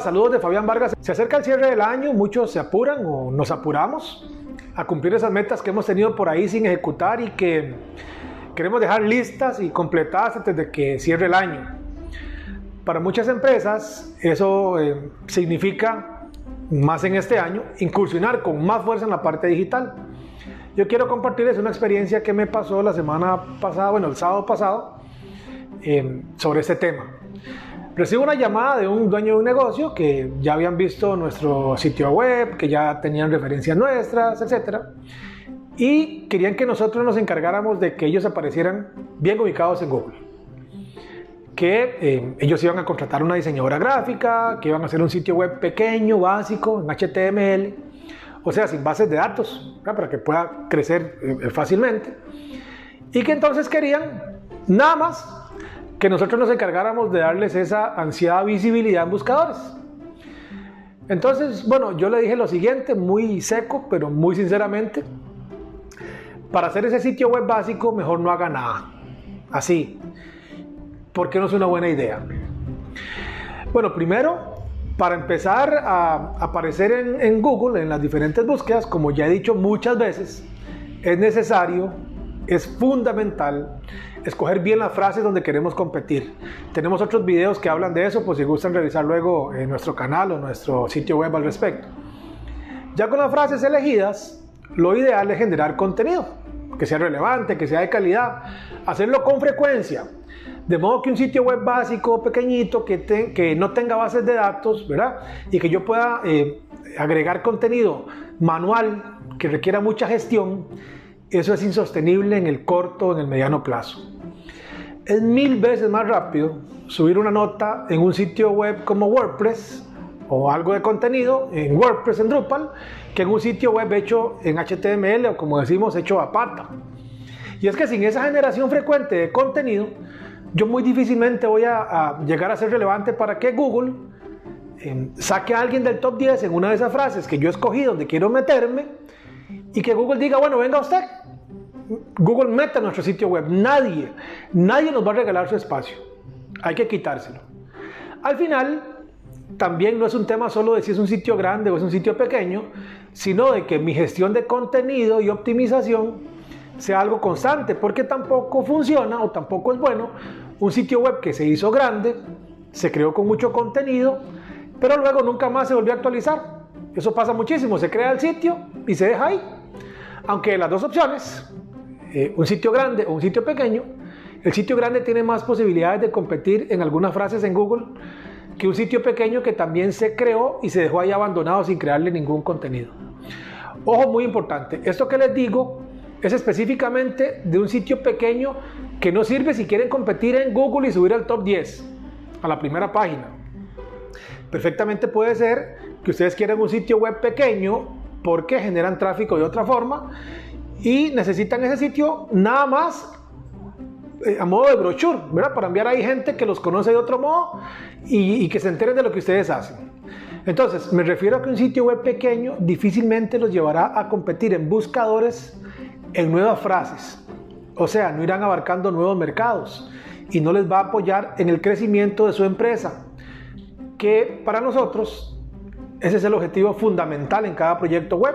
Saludos de Fabián Vargas. Se acerca el cierre del año, muchos se apuran o nos apuramos a cumplir esas metas que hemos tenido por ahí sin ejecutar y que queremos dejar listas y completadas antes de que cierre el año. Para muchas empresas eso eh, significa, más en este año, incursionar con más fuerza en la parte digital. Yo quiero compartirles una experiencia que me pasó la semana pasada, bueno, el sábado pasado, eh, sobre este tema. Recibo una llamada de un dueño de un negocio que ya habían visto nuestro sitio web, que ya tenían referencias nuestras, etc. Y querían que nosotros nos encargáramos de que ellos aparecieran bien ubicados en Google. Que eh, ellos iban a contratar una diseñadora gráfica, que iban a hacer un sitio web pequeño, básico, en HTML, o sea, sin bases de datos, para que pueda crecer eh, fácilmente. Y que entonces querían nada más que nosotros nos encargáramos de darles esa ansiada visibilidad en buscadores. Entonces, bueno, yo le dije lo siguiente, muy seco, pero muy sinceramente, para hacer ese sitio web básico, mejor no haga nada. Así, porque no es una buena idea. Bueno, primero, para empezar a aparecer en, en Google, en las diferentes búsquedas, como ya he dicho muchas veces, es necesario, es fundamental escoger bien las frases donde queremos competir. Tenemos otros videos que hablan de eso, pues si gustan revisar luego en nuestro canal o nuestro sitio web al respecto. Ya con las frases elegidas, lo ideal es generar contenido, que sea relevante, que sea de calidad, hacerlo con frecuencia. De modo que un sitio web básico, pequeñito, que, que no tenga bases de datos, ¿verdad? Y que yo pueda eh, agregar contenido manual que requiera mucha gestión, eso es insostenible en el corto o en el mediano plazo. Es mil veces más rápido subir una nota en un sitio web como WordPress o algo de contenido en WordPress en Drupal que en un sitio web hecho en HTML o como decimos hecho a pata. Y es que sin esa generación frecuente de contenido, yo muy difícilmente voy a, llegar a ser relevante para que Google em, saque a alguien del top 10 en una de esas frases que yo escogí donde quiero meterme y que Google diga, bueno, venga usted, Google meta nuestro sitio web. Nadie, nadie nos va a regalar su espacio. Hay que quitárselo. Al final, también no es un tema solo de si es un sitio grande o es un sitio pequeño, sino de que mi gestión de contenido y optimización sea algo constante, porque tampoco funciona o tampoco es bueno un sitio web que se hizo grande, se creó con mucho contenido, pero luego nunca más se volvió a actualizar. Eso pasa muchísimo, se crea el sitio y se deja ahí. Aunque las dos opciones, eh, un sitio grande o un sitio pequeño, el sitio grande tiene más posibilidades de competir en algunas frases en Google que un sitio pequeño que también se creó y se dejó ahí abandonado sin crearle ningún contenido. Ojo, muy importante, esto que les digo es específicamente de un sitio pequeño que no sirve si quieren competir en Google y subir al top 10, a la primera página. Perfectamente puede ser que ustedes quieran un sitio web pequeño porque generan tráfico de otra forma y necesitan ese sitio nada más eh, a modo de brochure, ¿verdad? Para enviar ahí gente que los conoce de otro modo y, que se enteren de lo que ustedes hacen. Entonces, me refiero a que un sitio web pequeño difícilmente los llevará a competir en buscadores en nuevas frases. O sea, no irán abarcando nuevos mercados y no les va a apoyar en el crecimiento de su empresa, que para nosotros ese es el objetivo fundamental en cada proyecto web,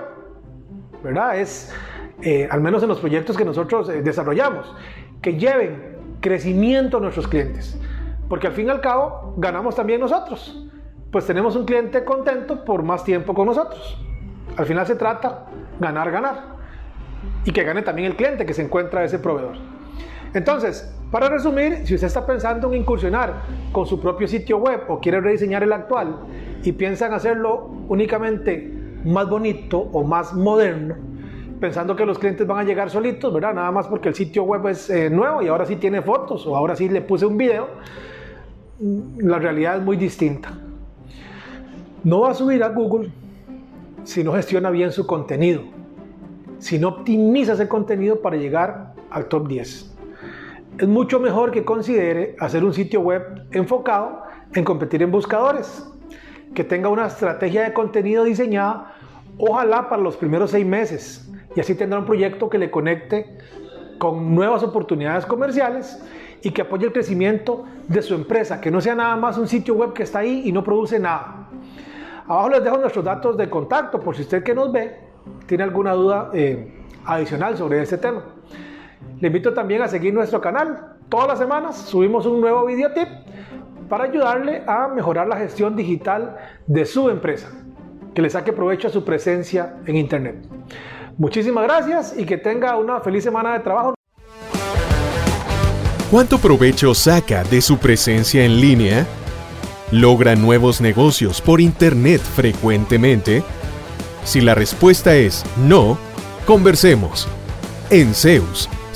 ¿verdad? Es eh, al menos en los proyectos que nosotros eh, desarrollamos, que lleven crecimiento a nuestros clientes. Porque al fin y al cabo ganamos también nosotros. Pues tenemos un cliente contento por más tiempo con nosotros. Al final se trata ganar, ganar. Y que gane también el cliente que se encuentra ese proveedor. Entonces, para resumir, si usted está pensando en incursionar con su propio sitio web o quiere rediseñar el actual y piensa en hacerlo únicamente más bonito o más moderno, pensando que los clientes van a llegar solitos, ¿verdad? Nada más porque el sitio web es eh, nuevo y ahora sí tiene fotos o ahora sí le puse un video. La realidad es muy distinta. No va a subir a Google si no gestiona bien su contenido, si no optimiza ese contenido para llegar al top 10. Es mucho mejor que considere hacer un sitio web enfocado en competir en buscadores, que tenga una estrategia de contenido diseñada, ojalá para los primeros seis meses, y así tendrá un proyecto que le conecte con nuevas oportunidades comerciales y que apoye el crecimiento de su empresa, que no sea nada más un sitio web que está ahí y no produce nada. Abajo les dejo nuestros datos de contacto por si usted que nos ve tiene alguna duda eh, adicional sobre este tema. Le invito también a seguir nuestro canal. Todas las semanas subimos un nuevo video tip para ayudarle a mejorar la gestión digital de su empresa, que le saque provecho a su presencia en Internet. Muchísimas gracias y que tenga una feliz semana de trabajo. ¿Cuánto provecho saca de su presencia en línea? ¿Logra nuevos negocios por Internet frecuentemente? Si la respuesta es no, conversemos. En Zeus